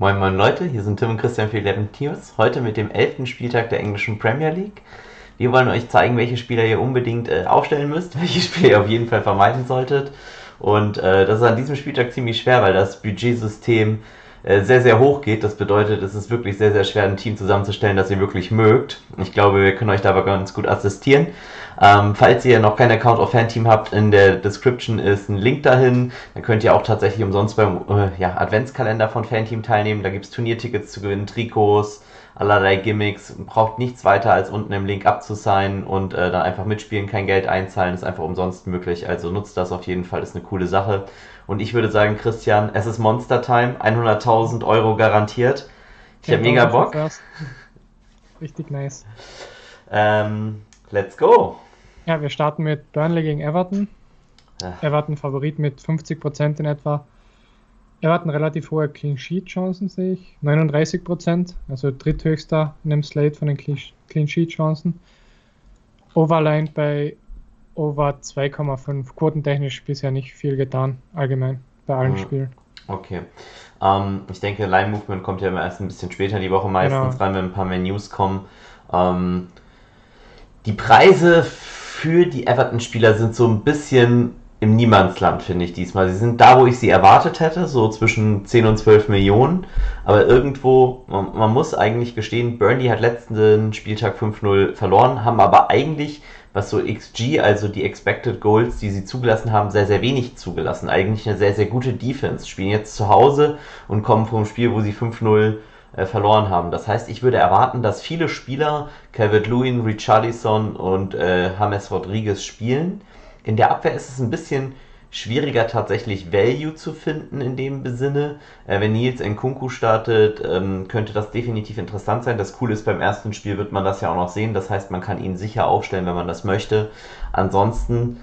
Moin Moin Leute, hier sind Tim und Christian für 11 Teams. Heute mit dem 11. Spieltag der englischen Premier League. Wir wollen euch zeigen, welche Spieler ihr unbedingt äh, aufstellen müsst, welche Spieler ihr auf jeden Fall vermeiden solltet. Und äh, das ist an diesem Spieltag ziemlich schwer, weil das Budgetsystem sehr, sehr hoch geht. Das bedeutet, es ist wirklich sehr, sehr schwer, ein Team zusammenzustellen, das ihr wirklich mögt. Ich glaube, wir können euch dabei ganz gut assistieren. Ähm, falls ihr noch keinen Account auf Fanteam habt, in der Description ist ein Link dahin. Dann könnt ihr auch tatsächlich umsonst beim äh, ja, Adventskalender von Fanteam teilnehmen. Da gibt es Turniertickets zu gewinnen, Trikots, allerlei Gimmicks. Braucht nichts weiter als unten im Link abzusignen und äh, dann einfach mitspielen, kein Geld einzahlen. Ist einfach umsonst möglich. Also nutzt das auf jeden Fall, ist eine coole Sache. Und ich würde sagen, Christian, es ist Monster Time. 100.000 Euro garantiert. Ich habe mega Bock. Richtig nice. Ähm, let's go. Ja, wir starten mit Burnley gegen Everton. Ja. Everton Favorit mit 50% in etwa. Everton relativ hohe Clean Sheet Chancen sehe ich. 39%, also dritthöchster in dem Slate von den Clean Sheet Chancen. Overline bei over 2,5. Quotentechnisch bisher nicht viel getan, allgemein bei allen mhm. Spielen. Okay. Ähm, ich denke, Line Movement kommt ja immer erst ein bisschen später in die Woche meistens genau. rein, wenn ein paar mehr News kommen. Ähm, die Preise für die Everton-Spieler sind so ein bisschen im Niemandsland, finde ich diesmal. Sie sind da, wo ich sie erwartet hätte, so zwischen 10 und 12 Millionen. Aber irgendwo, man, man muss eigentlich gestehen, Burnley hat letzten Spieltag 5-0 verloren, haben aber eigentlich, was so XG, also die Expected Goals, die sie zugelassen haben, sehr, sehr wenig zugelassen. Eigentlich eine sehr, sehr gute Defense. Spielen jetzt zu Hause und kommen vom Spiel, wo sie 5-0 äh, verloren haben. Das heißt, ich würde erwarten, dass viele Spieler, Calvert-Lewin, Richarlison und äh, James Rodriguez spielen. In der Abwehr ist es ein bisschen schwieriger tatsächlich Value zu finden in dem Sinne. Äh, wenn Nils Nkunku startet, ähm, könnte das definitiv interessant sein. Das Coole ist, beim ersten Spiel wird man das ja auch noch sehen. Das heißt, man kann ihn sicher aufstellen, wenn man das möchte. Ansonsten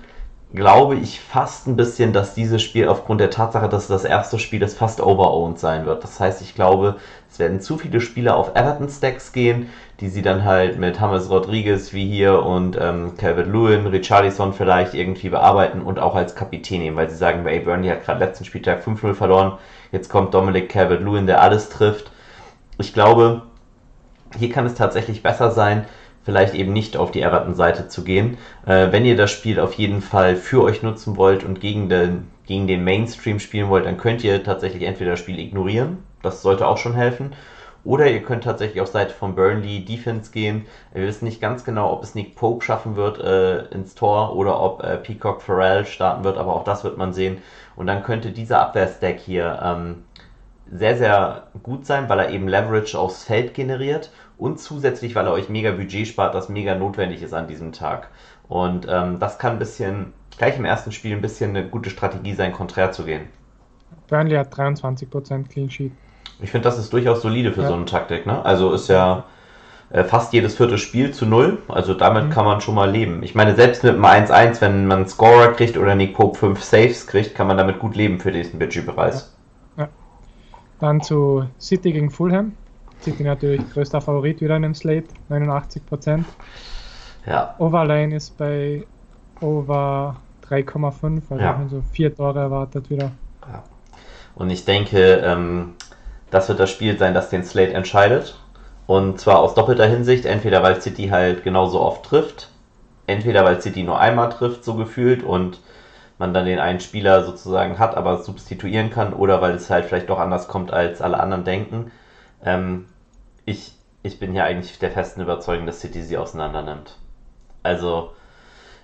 glaube ich fast ein bisschen, dass dieses Spiel aufgrund der Tatsache, dass es das erste Spiel ist, fast overowned sein wird. Das heißt, ich glaube, es werden zu viele Spieler auf Everton-Stacks gehen, die sie dann halt mit James Rodriguez wie hier und ähm, Calvin Lewin, Richarlison vielleicht irgendwie bearbeiten und auch als Kapitän nehmen, weil sie sagen, ey, Burnley hat gerade letzten Spieltag 5-0 verloren, jetzt kommt Dominic Calvin Lewin, der alles trifft. Ich glaube, hier kann es tatsächlich besser sein, vielleicht eben nicht auf die Everton-Seite zu gehen. Äh, wenn ihr das Spiel auf jeden Fall für euch nutzen wollt und gegen den, gegen den Mainstream spielen wollt, dann könnt ihr tatsächlich entweder das Spiel ignorieren, das sollte auch schon helfen, oder ihr könnt tatsächlich auf Seite von Burnley Defense gehen. Wir wissen nicht ganz genau, ob es Nick Pope schaffen wird äh, ins Tor oder ob äh, Peacock Farrell starten wird, aber auch das wird man sehen. Und dann könnte dieser Abwehrstack hier ähm, sehr, sehr gut sein, weil er eben Leverage aufs Feld generiert und zusätzlich, weil er euch mega Budget spart, das mega notwendig ist an diesem Tag. Und ähm, das kann ein bisschen, gleich im ersten Spiel, ein bisschen eine gute Strategie sein, konträr zu gehen. Burnley hat 23% Clean Sheet. Ich finde, das ist durchaus solide für ja. so eine Taktik. Ne? Also ist ja äh, fast jedes vierte Spiel zu null. Also damit mhm. kann man schon mal leben. Ich meine, selbst mit einem 1-1, wenn man einen Scorer kriegt oder Nick Pope 5 Saves kriegt, kann man damit gut leben für diesen Budgetpreis. Ja. ja. Dann zu City gegen Fulham. City natürlich größter Favorit wieder in dem Slate, 89%. Ja. Overline ist bei over 3,5, also ja. so vier Tore erwartet wieder. Ja. Und ich denke, ähm, das wird das Spiel sein, das den Slate entscheidet. Und zwar aus doppelter Hinsicht, entweder weil City halt genauso oft trifft, entweder weil City nur einmal trifft, so gefühlt, und man dann den einen Spieler sozusagen hat, aber substituieren kann, oder weil es halt vielleicht doch anders kommt, als alle anderen denken. Ähm, ich, ich bin hier eigentlich der festen Überzeugung, dass City sie auseinander nimmt. Also,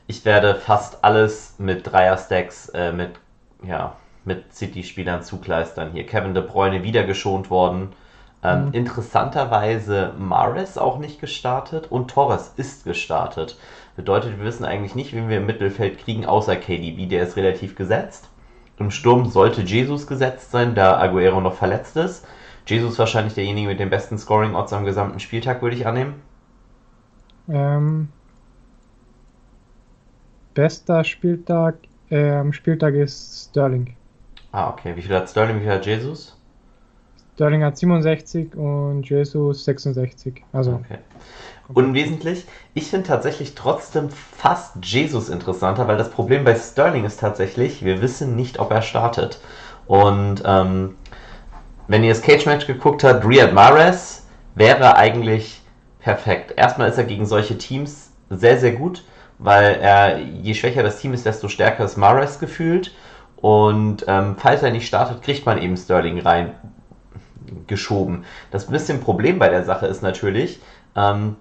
ich werde fast alles mit Dreier-Stacks, äh, mit, ja, mit City-Spielern zugleistern. Hier Kevin De Bruyne wieder geschont worden. Ähm, mhm. Interessanterweise Mares auch nicht gestartet und Torres ist gestartet. Bedeutet, wir wissen eigentlich nicht, wen wir im Mittelfeld kriegen, außer KDB, der ist relativ gesetzt. Im Sturm sollte Jesus gesetzt sein, da Aguero noch verletzt ist. Jesus wahrscheinlich derjenige mit den besten Scoring-Odds am gesamten Spieltag, würde ich annehmen. Ähm, bester Spieltag äh, am Spieltag ist Sterling. Ah, okay. Wie viel hat Sterling, wie viel hat Jesus? Sterling hat 67 und Jesus 66. Also. Okay. Unwesentlich. Ich finde tatsächlich trotzdem fast Jesus interessanter, weil das Problem bei Sterling ist tatsächlich, wir wissen nicht, ob er startet. Und ähm, wenn ihr das Cage-Match geguckt habt, Riyad Mahrez wäre eigentlich perfekt. Erstmal ist er gegen solche Teams sehr, sehr gut, weil er, je schwächer das Team ist, desto stärker ist Mahrez gefühlt. Und ähm, falls er nicht startet, kriegt man eben Sterling rein geschoben. Das bisschen Problem bei der Sache ist natürlich, ähm,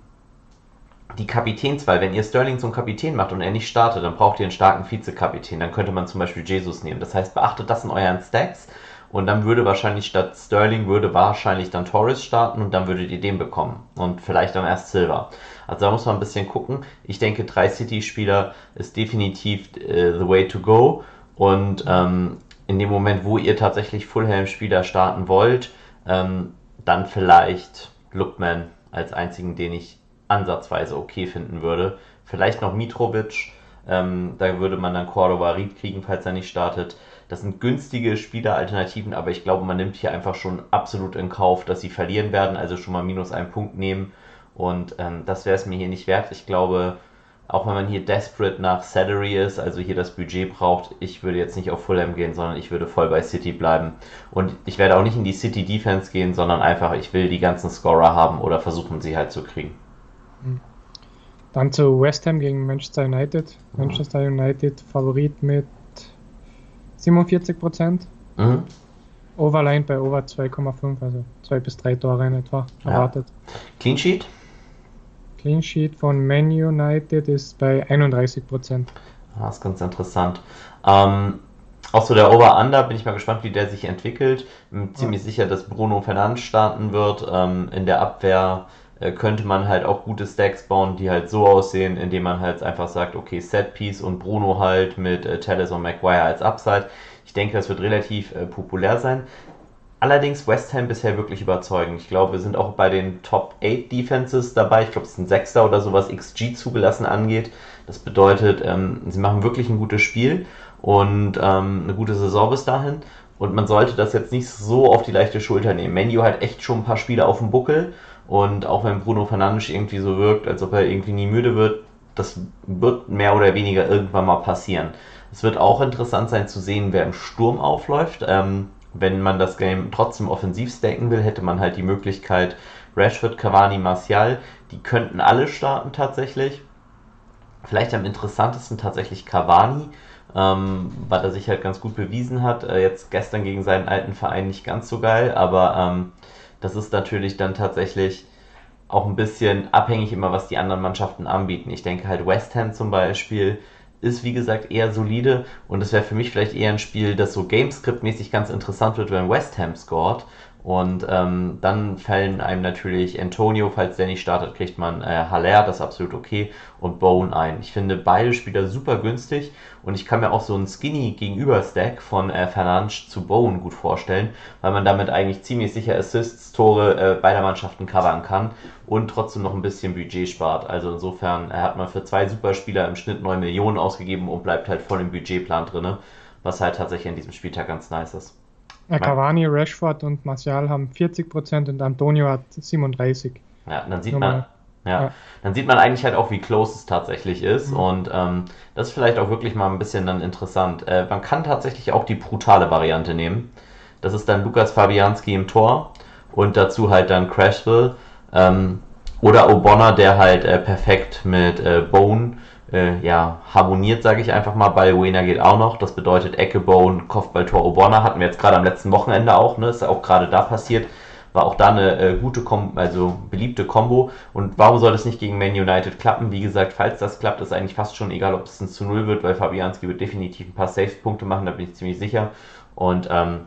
die Kapitänswahl, wenn ihr Sterling zum Kapitän macht und er nicht startet, dann braucht ihr einen starken Vizekapitän. Dann könnte man zum Beispiel Jesus nehmen. Das heißt, beachtet das in euren Stacks und dann würde wahrscheinlich statt Sterling würde wahrscheinlich dann Torres starten und dann würdet ihr den bekommen und vielleicht dann erst Silver. Also da muss man ein bisschen gucken. Ich denke, drei City-Spieler ist definitiv äh, the way to go und ähm, in dem Moment, wo ihr tatsächlich Fulham-Spieler starten wollt, ähm, dann vielleicht Lookman als einzigen, den ich ansatzweise okay finden würde. Vielleicht noch Mitrovic, ähm, da würde man dann Cordova Ried kriegen, falls er nicht startet. Das sind günstige Spieleralternativen, aber ich glaube, man nimmt hier einfach schon absolut in Kauf, dass sie verlieren werden, also schon mal minus einen Punkt nehmen. Und ähm, das wäre es mir hier nicht wert. Ich glaube, auch wenn man hier desperate nach Salary ist, also hier das Budget braucht, ich würde jetzt nicht auf Fulham gehen, sondern ich würde voll bei City bleiben. Und ich werde auch nicht in die City Defense gehen, sondern einfach, ich will die ganzen Scorer haben oder versuchen sie halt zu kriegen. Dann zu West Ham gegen Manchester United. Mhm. Manchester United Favorit mit 47 Prozent. Mhm. Overline bei Over 2,5, also 2 bis 3 Tore in etwa erwartet. Ja. Clean Sheet? Clean Sheet von Man United ist bei 31 Prozent. Ah, das ist ganz interessant. Ähm, auch so der Over-Under, bin ich mal gespannt, wie der sich entwickelt. Bin ziemlich ja. sicher, dass Bruno Fernandes starten wird. Ähm, in der Abwehr könnte man halt auch gute Stacks bauen, die halt so aussehen, indem man halt einfach sagt, okay, Set-Piece und Bruno halt mit äh, Telles und Maguire als Upside. Ich denke, das wird relativ äh, populär sein. Allerdings West Ham bisher wirklich überzeugend. Ich glaube, wir sind auch bei den Top 8 Defenses dabei. Ich glaube, es ist ein Sechster oder so, was XG zugelassen angeht. Das bedeutet, ähm, sie machen wirklich ein gutes Spiel und ähm, eine gute Saison bis dahin. Und man sollte das jetzt nicht so auf die leichte Schulter nehmen. Menu hat echt schon ein paar Spiele auf dem Buckel. Und auch wenn Bruno Fernandes irgendwie so wirkt, als ob er irgendwie nie müde wird, das wird mehr oder weniger irgendwann mal passieren. Es wird auch interessant sein zu sehen, wer im Sturm aufläuft. Ähm, wenn man das Game trotzdem offensiv stacken will, hätte man halt die Möglichkeit, Rashford, Cavani, Martial, die könnten alle starten tatsächlich. Vielleicht am interessantesten tatsächlich Cavani, ähm, weil er sich halt ganz gut bewiesen hat. Äh, jetzt gestern gegen seinen alten Verein nicht ganz so geil, aber ähm, das ist natürlich dann tatsächlich auch ein bisschen abhängig immer, was die anderen Mannschaften anbieten. Ich denke halt West Ham zum Beispiel ist wie gesagt eher solide und es wäre für mich vielleicht eher ein Spiel, das so Gamescript-mäßig ganz interessant wird, wenn West Ham scored. Und ähm, dann fallen einem natürlich Antonio, falls der nicht startet, kriegt man äh, Haller, das ist absolut okay, und Bone ein. Ich finde beide Spieler super günstig und ich kann mir auch so einen Skinny Gegenüber-Stack von äh, Fernandes zu Bone gut vorstellen, weil man damit eigentlich ziemlich sicher Assists, Tore äh, beider Mannschaften covern kann und trotzdem noch ein bisschen Budget spart. Also insofern hat man für zwei Superspieler im Schnitt 9 Millionen ausgegeben und bleibt halt voll im Budgetplan drin, was halt tatsächlich an diesem Spieltag ganz nice ist. Ja, Cavani, Rashford und Martial haben 40% und Antonio hat 37%. Ja, dann sieht man, ja, ja, dann sieht man eigentlich halt auch, wie close es tatsächlich ist. Mhm. Und ähm, das ist vielleicht auch wirklich mal ein bisschen dann interessant. Äh, man kann tatsächlich auch die brutale Variante nehmen. Das ist dann Lukas Fabianski im Tor und dazu halt dann Crashville. Ähm, oder O'Bonner, der halt äh, perfekt mit äh, Bone äh, ja, harmoniert, sage ich einfach mal. Balbuena geht auch noch. Das bedeutet Ecke, Bone, Kopfballtor, O'Bonner. Hatten wir jetzt gerade am letzten Wochenende auch. Ne? Ist auch gerade da passiert. War auch da eine äh, gute, Kom also beliebte Combo. Und warum soll das nicht gegen Man United klappen? Wie gesagt, falls das klappt, ist eigentlich fast schon egal, ob es ein zu 0 wird, weil Fabianski wird definitiv ein paar Safe-Punkte machen, da bin ich ziemlich sicher. Und ähm,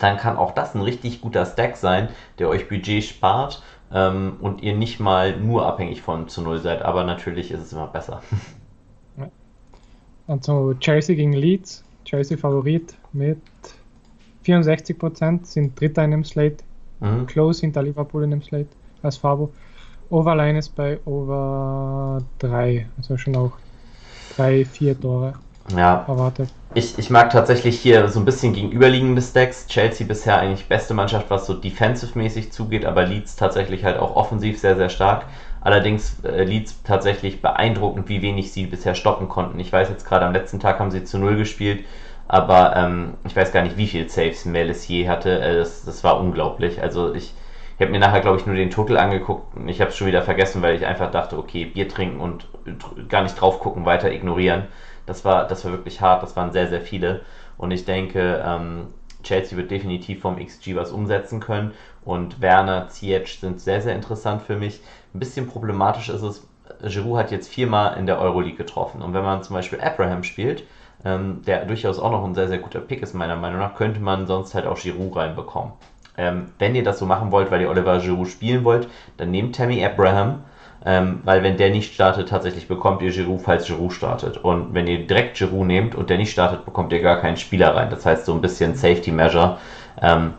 dann kann auch das ein richtig guter Stack sein, der euch Budget spart ähm, und ihr nicht mal nur abhängig von zu Null seid, aber natürlich ist es immer besser. Also Chelsea gegen Leeds, Chelsea Favorit mit 64%, sind Dritter in dem Slate, mhm. Close hinter Liverpool in dem Slate als Fabo. Overline ist bei Over 3, also schon auch 3, 4 Tore ja. erwartet. Ich, ich mag tatsächlich hier so ein bisschen gegenüberliegende Stacks. Chelsea bisher eigentlich beste Mannschaft, was so defensive-mäßig zugeht, aber Leeds tatsächlich halt auch offensiv sehr, sehr stark. Allerdings äh, Leeds tatsächlich beeindruckend, wie wenig sie bisher stoppen konnten. Ich weiß jetzt gerade am letzten Tag haben sie zu Null gespielt. aber ähm, ich weiß gar nicht, wie viel Saves Melissier hatte. Äh, das, das war unglaublich. Also ich, ich habe mir nachher, glaube ich, nur den Total angeguckt und ich habe es schon wieder vergessen, weil ich einfach dachte, okay, Bier trinken und gar nicht drauf gucken, weiter ignorieren. Das war, das war wirklich hart, das waren sehr, sehr viele. Und ich denke, ähm, Chelsea wird definitiv vom XG was umsetzen können. Und Werner, Ziyech sind sehr, sehr interessant für mich. Ein bisschen problematisch ist es, Giroud hat jetzt viermal in der Euroleague getroffen. Und wenn man zum Beispiel Abraham spielt, ähm, der durchaus auch noch ein sehr, sehr guter Pick ist, meiner Meinung nach, könnte man sonst halt auch Giroud reinbekommen. Ähm, wenn ihr das so machen wollt, weil ihr Oliver Giroud spielen wollt, dann nehmt Tammy Abraham, ähm, weil wenn der nicht startet, tatsächlich bekommt ihr Giroud, falls Giroud startet. Und wenn ihr direkt Giroud nehmt und der nicht startet, bekommt ihr gar keinen Spieler rein. Das heißt, so ein bisschen Safety Measure ähm,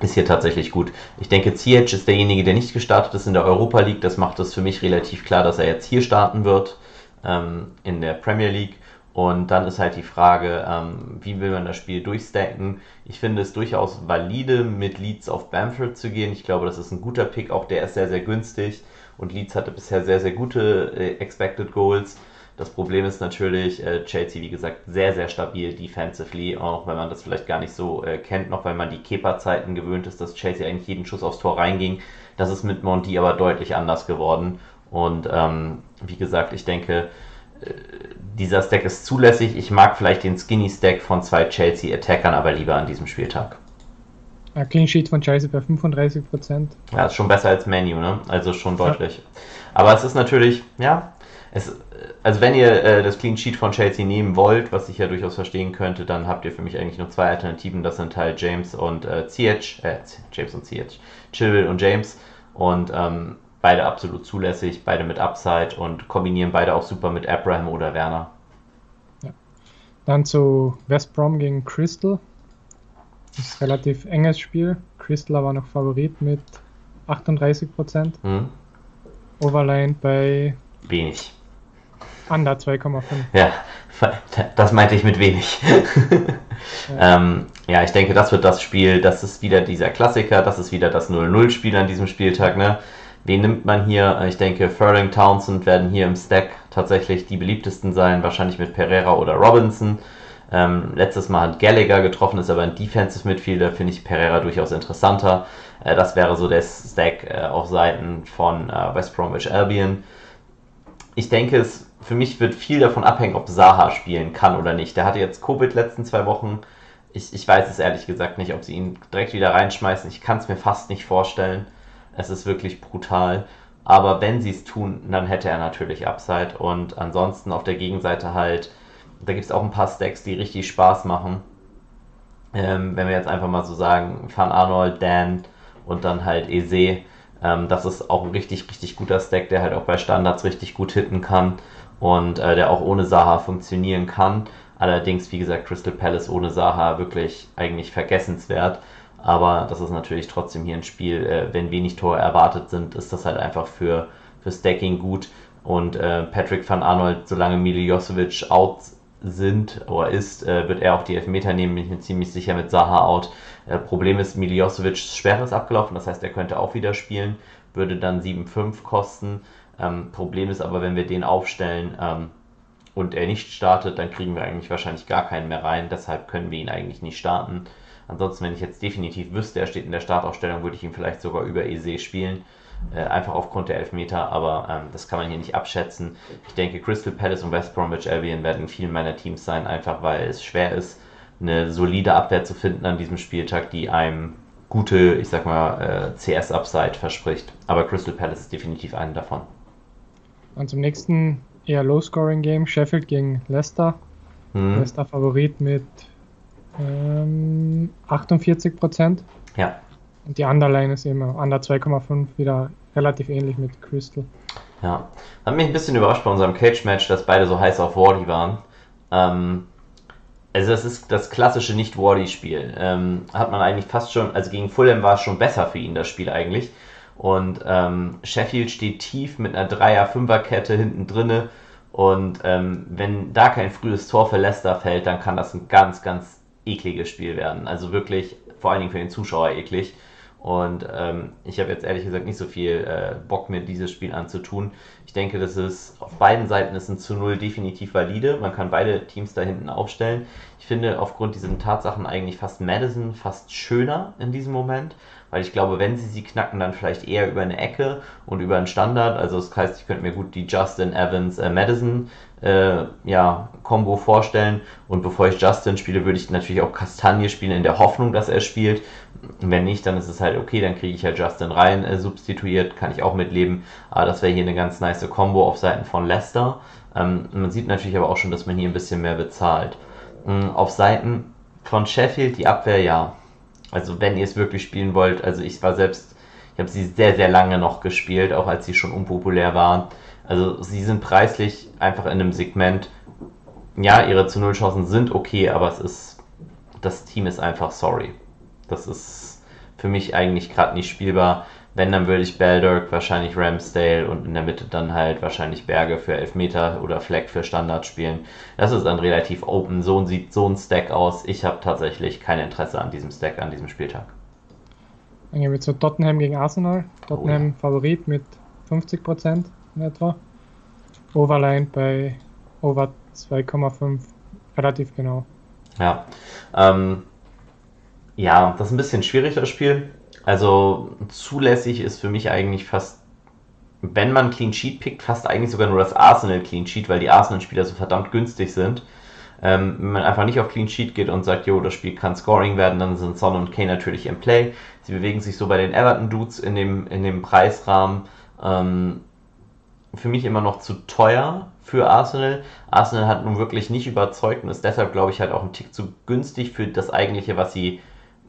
ist hier tatsächlich gut. Ich denke, Ziyech ist derjenige, der nicht gestartet ist in der Europa League. Das macht es für mich relativ klar, dass er jetzt hier starten wird ähm, in der Premier League. Und dann ist halt die Frage, ähm, wie will man das Spiel durchstacken? Ich finde es durchaus valide, mit Leeds auf Bamford zu gehen. Ich glaube, das ist ein guter Pick. Auch der ist sehr, sehr günstig. Und Leeds hatte bisher sehr, sehr gute äh, Expected Goals. Das Problem ist natürlich, äh, Chelsea, wie gesagt, sehr, sehr stabil defensively, auch wenn man das vielleicht gar nicht so äh, kennt, noch weil man die Keeper-Zeiten gewöhnt ist, dass Chelsea eigentlich jeden Schuss aufs Tor reinging. Das ist mit Monty aber deutlich anders geworden. Und ähm, wie gesagt, ich denke, äh, dieser Stack ist zulässig. Ich mag vielleicht den Skinny Stack von zwei Chelsea-Attackern, aber lieber an diesem Spieltag. Ja, Clean Sheet von Chelsea bei 35%. Ja, ist schon besser als Menu, ne? Also schon deutlich. Ja. Aber es ist natürlich, ja, es, also wenn ihr äh, das Clean Sheet von Chelsea nehmen wollt, was ich ja durchaus verstehen könnte, dann habt ihr für mich eigentlich nur zwei Alternativen. Das sind halt James und äh, Ziyech, äh, James und Ziyech, Chilwell und James. Und ähm, beide absolut zulässig, beide mit Upside und kombinieren beide auch super mit Abraham oder Werner. Ja. Dann zu West Brom gegen Crystal. Das ist ein relativ enges Spiel. Crystal war noch Favorit mit 38%. Hm. Overline bei wenig. Under 2,5. Ja, das meinte ich mit wenig. ja. Ähm, ja, ich denke, das wird das Spiel, das ist wieder dieser Klassiker, das ist wieder das 0-0-Spiel an diesem Spieltag. Ne? Wen nimmt man hier? Ich denke, Furling Townsend werden hier im Stack tatsächlich die beliebtesten sein, wahrscheinlich mit Pereira oder Robinson. Ähm, letztes Mal hat Gallagher getroffen, ist aber ein Defensive Midfielder, finde ich Pereira durchaus interessanter. Äh, das wäre so der Stack äh, auf Seiten von äh, West Bromwich Albion. Ich denke, es für mich wird viel davon abhängen, ob Saha spielen kann oder nicht. Der hatte jetzt Covid letzten zwei Wochen. Ich, ich weiß es ehrlich gesagt nicht, ob sie ihn direkt wieder reinschmeißen. Ich kann es mir fast nicht vorstellen. Es ist wirklich brutal. Aber wenn sie es tun, dann hätte er natürlich Upside. Und ansonsten auf der Gegenseite halt, da gibt es auch ein paar Stacks, die richtig Spaß machen. Ähm, wenn wir jetzt einfach mal so sagen, Van Arnold, Dan und dann halt Eze. Ähm, das ist auch ein richtig, richtig guter Stack, der halt auch bei Standards richtig gut hitten kann und äh, der auch ohne Saha funktionieren kann. Allerdings, wie gesagt, Crystal Palace ohne Saha wirklich eigentlich vergessenswert. Aber das ist natürlich trotzdem hier ein Spiel, äh, wenn wenig Tore erwartet sind, ist das halt einfach für, für Stacking gut. Und äh, Patrick van Arnold, solange Miljosevic out sind oder ist, äh, wird er auch die Elfmeter nehmen, bin ich mir ziemlich sicher mit Saha out. Äh, Problem ist, Miljosevic Sperre ist abgelaufen, das heißt, er könnte auch wieder spielen, würde dann 7,5 kosten. Ähm, Problem ist aber, wenn wir den aufstellen ähm, und er nicht startet, dann kriegen wir eigentlich wahrscheinlich gar keinen mehr rein, deshalb können wir ihn eigentlich nicht starten. Ansonsten, wenn ich jetzt definitiv wüsste, er steht in der Startaufstellung, würde ich ihn vielleicht sogar über EC spielen. Äh, einfach aufgrund der Elfmeter, aber ähm, das kann man hier nicht abschätzen. Ich denke, Crystal Palace und West Bromwich Albion werden in vielen meiner Teams sein, einfach weil es schwer ist, eine solide Abwehr zu finden an diesem Spieltag, die einem gute, ich sag mal, äh, CS-Upside verspricht. Aber Crystal Palace ist definitiv einen davon. Und zum nächsten eher Low-Scoring-Game, Sheffield gegen Leicester. Hm. Leicester Favorit mit ähm, 48 Prozent. Ja. Und die Underline ist immer Under 2,5 wieder relativ ähnlich mit Crystal. Ja. Hat mich ein bisschen überrascht bei unserem Cage-Match, dass beide so heiß auf Wardy waren. Ähm, also das ist das klassische Nicht-Wardy-Spiel. Ähm, hat man eigentlich fast schon, also gegen Fulham war es schon besser für ihn, das Spiel eigentlich. Und ähm, Sheffield steht tief mit einer Dreier-Fünfer-Kette hinten drinne. Und ähm, wenn da kein frühes Tor für Leicester fällt, dann kann das ein ganz, ganz ekliges Spiel werden. Also wirklich vor allen Dingen für den Zuschauer eklig. Und ähm, ich habe jetzt ehrlich gesagt nicht so viel äh, Bock, mir dieses Spiel anzutun. Ich denke, das ist auf beiden Seiten ist ein zu Null definitiv valide. Man kann beide Teams da hinten aufstellen. Ich finde aufgrund diesen Tatsachen eigentlich fast Madison fast schöner in diesem Moment, weil ich glaube, wenn sie sie knacken, dann vielleicht eher über eine Ecke und über einen Standard. Also das heißt, ich könnte mir gut die Justin Evans äh, Madison äh, ja, Combo vorstellen. Und bevor ich Justin spiele, würde ich natürlich auch Kastagne spielen, in der Hoffnung, dass er spielt. Wenn nicht, dann ist es halt okay, dann kriege ich halt Justin rein äh, substituiert, kann ich auch mitleben. Aber das wäre hier eine ganz nice Combo auf Seiten von Leicester. Ähm, man sieht natürlich aber auch schon, dass man hier ein bisschen mehr bezahlt. Ähm, auf Seiten von Sheffield die Abwehr ja. Also wenn ihr es wirklich spielen wollt, also ich war selbst, ich habe sie sehr, sehr lange noch gespielt, auch als sie schon unpopulär waren. Also sie sind preislich einfach in einem Segment, ja, ihre zu Null Chancen sind okay, aber es ist, das Team ist einfach sorry. Das ist für mich eigentlich gerade nicht spielbar. Wenn, dann würde ich Baldock, wahrscheinlich Ramsdale und in der Mitte dann halt wahrscheinlich Berge für Elfmeter oder Fleck für Standard spielen. Das ist dann relativ open. So sieht so ein Stack aus. Ich habe tatsächlich kein Interesse an diesem Stack, an diesem Spieltag. Dann gehen wir zu Tottenham gegen Arsenal. Tottenham oh, ja. Favorit mit 50% in etwa. Overline bei Over 2,5 relativ genau. Ja. Ähm, ja, das ist ein bisschen schwierig, das Spiel. Also zulässig ist für mich eigentlich fast, wenn man Clean Sheet pickt, fast eigentlich sogar nur das Arsenal Clean Sheet, weil die Arsenal-Spieler so verdammt günstig sind. Ähm, wenn man einfach nicht auf Clean Sheet geht und sagt, jo, das Spiel kann Scoring werden, dann sind Son und Kane natürlich im Play. Sie bewegen sich so bei den Everton-Dudes in dem, in dem Preisrahmen. Ähm, für mich immer noch zu teuer für Arsenal. Arsenal hat nun wirklich nicht überzeugt und ist deshalb, glaube ich, halt auch ein Tick zu günstig für das eigentliche, was sie,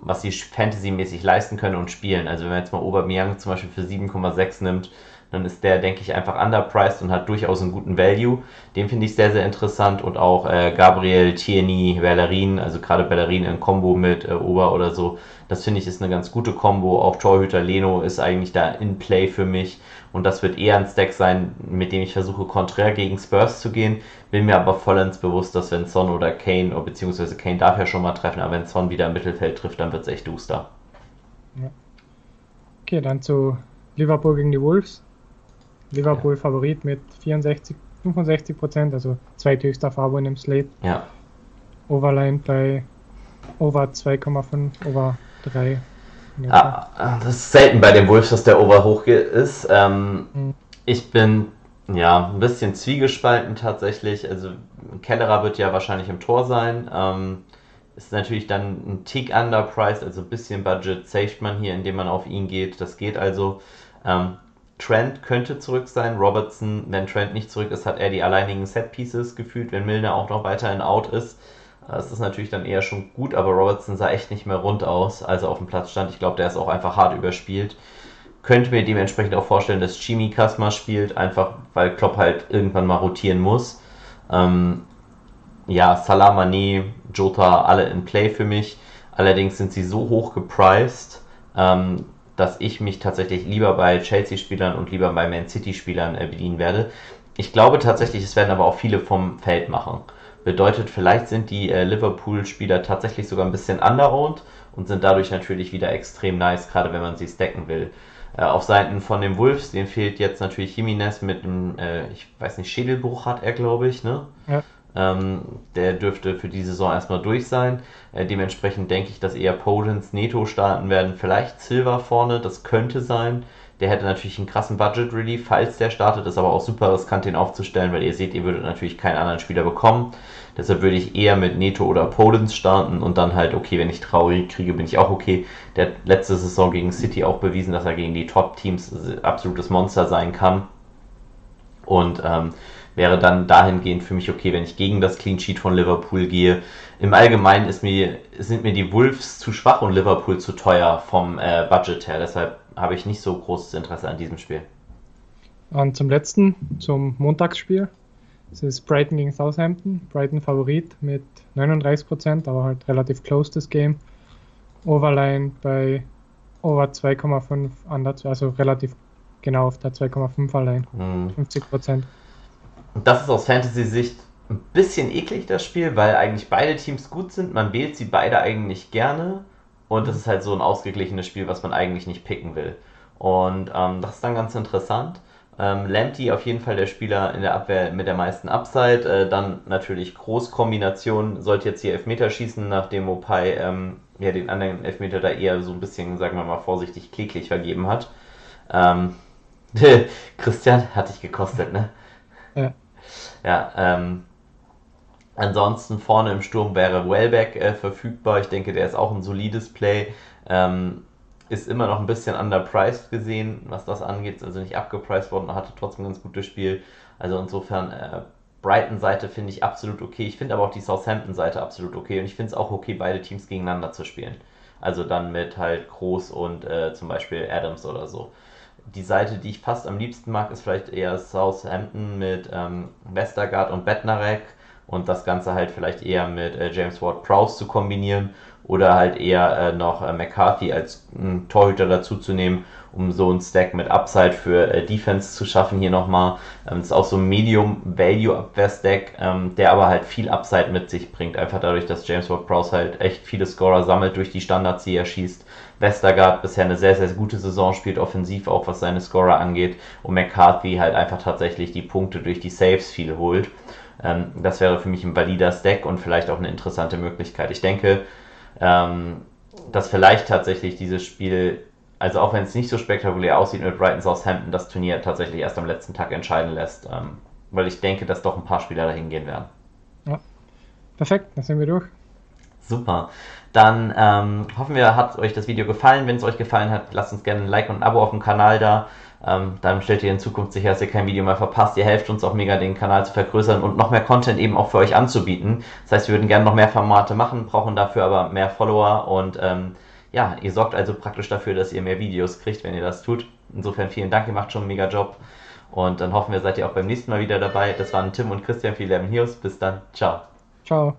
was sie fantasymäßig leisten können und spielen. Also wenn man jetzt mal Aubameyang zum Beispiel für 7,6 nimmt, dann ist der, denke ich, einfach underpriced und hat durchaus einen guten Value. Den finde ich sehr, sehr interessant und auch äh, Gabriel, Tierney, Bellerin, also gerade Bellerin in Kombo mit äh, Ober oder so, das finde ich ist eine ganz gute Kombo. Auch Torhüter Leno ist eigentlich da in Play für mich und das wird eher ein Stack sein, mit dem ich versuche, konträr gegen Spurs zu gehen. Bin mir aber vollends bewusst, dass wenn Son oder Kane, beziehungsweise Kane darf ja schon mal treffen, aber wenn Son wieder im Mittelfeld trifft, dann wird es echt duster. Ja. Okay, dann zu Liverpool gegen die Wolves. Liverpool. Favorit mit 64, 65 Prozent, also zweithöchster Farbe in dem Slate. Ja. Overline bei Over 2,5, Over 3. Ja, ah, das ist selten bei den Wolves, dass der Over hoch ist. Ähm, mhm. Ich bin ja ein bisschen zwiegespalten tatsächlich. Also Kellerer wird ja wahrscheinlich im Tor sein. Ähm, ist natürlich dann ein Tick underpriced, also ein bisschen Budget saved man hier, indem man auf ihn geht. Das geht also. Ähm, Trent könnte zurück sein. Robertson, wenn Trent nicht zurück ist, hat er die alleinigen Set Pieces gefühlt, wenn Milner auch noch weiterhin out ist. Das ist natürlich dann eher schon gut, aber Robertson sah echt nicht mehr rund aus, als er auf dem Platz stand. Ich glaube, der ist auch einfach hart überspielt. Könnte mir dementsprechend auch vorstellen, dass Chimi Kasma spielt, einfach weil Klopp halt irgendwann mal rotieren muss. Ähm, ja, Salah, Jota, alle in Play für mich. Allerdings sind sie so hoch gepriced, ähm, dass ich mich tatsächlich lieber bei Chelsea-Spielern und lieber bei Man City-Spielern äh, bedienen werde. Ich glaube tatsächlich, es werden aber auch viele vom Feld machen. Bedeutet, vielleicht sind die äh, Liverpool-Spieler tatsächlich sogar ein bisschen underowned und sind dadurch natürlich wieder extrem nice, gerade wenn man sie stacken will. Äh, auf Seiten von den Wolves, denen fehlt jetzt natürlich Jimenez mit einem, äh, ich weiß nicht, Schädelbruch hat er, glaube ich, ne? Ja. Ähm, der dürfte für die Saison erstmal durch sein. Äh, dementsprechend denke ich, dass eher Podens, Neto starten werden. Vielleicht Silver vorne, das könnte sein. Der hätte natürlich einen krassen Budget Relief, falls der startet. Ist aber auch super riskant, den aufzustellen, weil ihr seht, ihr würdet natürlich keinen anderen Spieler bekommen. Deshalb würde ich eher mit Neto oder Podens starten und dann halt, okay, wenn ich traurig kriege, bin ich auch okay. Der hat letzte Saison gegen City auch bewiesen, dass er gegen die Top-Teams absolutes Monster sein kann. Und ähm, wäre dann dahingehend für mich okay, wenn ich gegen das Clean Sheet von Liverpool gehe. Im Allgemeinen ist mir, sind mir die Wolves zu schwach und Liverpool zu teuer vom äh, Budget her. Deshalb habe ich nicht so großes Interesse an diesem Spiel. Und zum letzten, zum Montagsspiel. Es ist Brighton gegen Southampton. Brighton Favorit mit 39%, aber halt relativ close das Game. Overline bei over 2,5 anders, also relativ genau auf der 2,5 allein. Mhm. 50%. Das ist aus Fantasy-Sicht ein bisschen eklig, das Spiel, weil eigentlich beide Teams gut sind. Man wählt sie beide eigentlich gerne. Und es ist halt so ein ausgeglichenes Spiel, was man eigentlich nicht picken will. Und ähm, das ist dann ganz interessant. Ähm, Lamptey auf jeden Fall der Spieler in der Abwehr mit der meisten Upside. Äh, dann natürlich Großkombination, sollte jetzt hier Elfmeter schießen, nachdem Mopai ähm, ja, den anderen Elfmeter da eher so ein bisschen, sagen wir mal vorsichtig, kläglich vergeben hat. Ähm, Christian, hat dich gekostet, ne? Ja. Ja, ähm, ansonsten vorne im Sturm wäre Wellbeck äh, verfügbar. Ich denke, der ist auch ein solides Play. Ähm, ist immer noch ein bisschen underpriced gesehen, was das angeht, also nicht abgepriced worden, hatte trotzdem ein ganz gutes Spiel. Also insofern, äh, Brighton-Seite finde ich absolut okay. Ich finde aber auch die Southampton-Seite absolut okay und ich finde es auch okay, beide Teams gegeneinander zu spielen. Also dann mit halt Groß und äh, zum Beispiel Adams oder so. Die Seite, die ich fast am liebsten mag, ist vielleicht eher Southampton mit ähm, Westergaard und Bettnarek und das Ganze halt vielleicht eher mit äh, James Ward-Prowse zu kombinieren oder halt eher äh, noch äh, McCarthy als äh, Torhüter dazu zu nehmen, um so ein Stack mit Upside für äh, Defense zu schaffen hier nochmal. Ähm, ist auch so ein Medium-Value-Abwehr-Stack, ähm, der aber halt viel Upside mit sich bringt, einfach dadurch, dass James Ward-Prowse halt echt viele Scorer sammelt durch die Standards, die er schießt. Westergaard bisher eine sehr, sehr gute Saison spielt, offensiv auch was seine Scorer angeht und McCarthy halt einfach tatsächlich die Punkte durch die Saves viel holt. Ähm, das wäre für mich ein valider Stack und vielleicht auch eine interessante Möglichkeit. Ich denke, ähm, dass vielleicht tatsächlich dieses Spiel, also auch wenn es nicht so spektakulär aussieht mit Brighton Southampton, das Turnier tatsächlich erst am letzten Tag entscheiden lässt, ähm, weil ich denke, dass doch ein paar Spieler dahin gehen werden. Ja, perfekt, dann sind wir durch. Super. Dann ähm, hoffen wir, hat euch das Video gefallen. Wenn es euch gefallen hat, lasst uns gerne ein Like und ein Abo auf dem Kanal da. Ähm, dann stellt ihr in Zukunft sicher, dass ihr kein Video mehr verpasst. Ihr helft uns auch mega, den Kanal zu vergrößern und noch mehr Content eben auch für euch anzubieten. Das heißt, wir würden gerne noch mehr Formate machen, brauchen dafür aber mehr Follower und ähm, ja, ihr sorgt also praktisch dafür, dass ihr mehr Videos kriegt, wenn ihr das tut. Insofern vielen Dank, ihr macht schon einen mega Job. Und dann hoffen wir, seid ihr auch beim nächsten Mal wieder dabei. Das waren Tim und Christian für Eleven Heroes. Bis dann. Ciao. Ciao.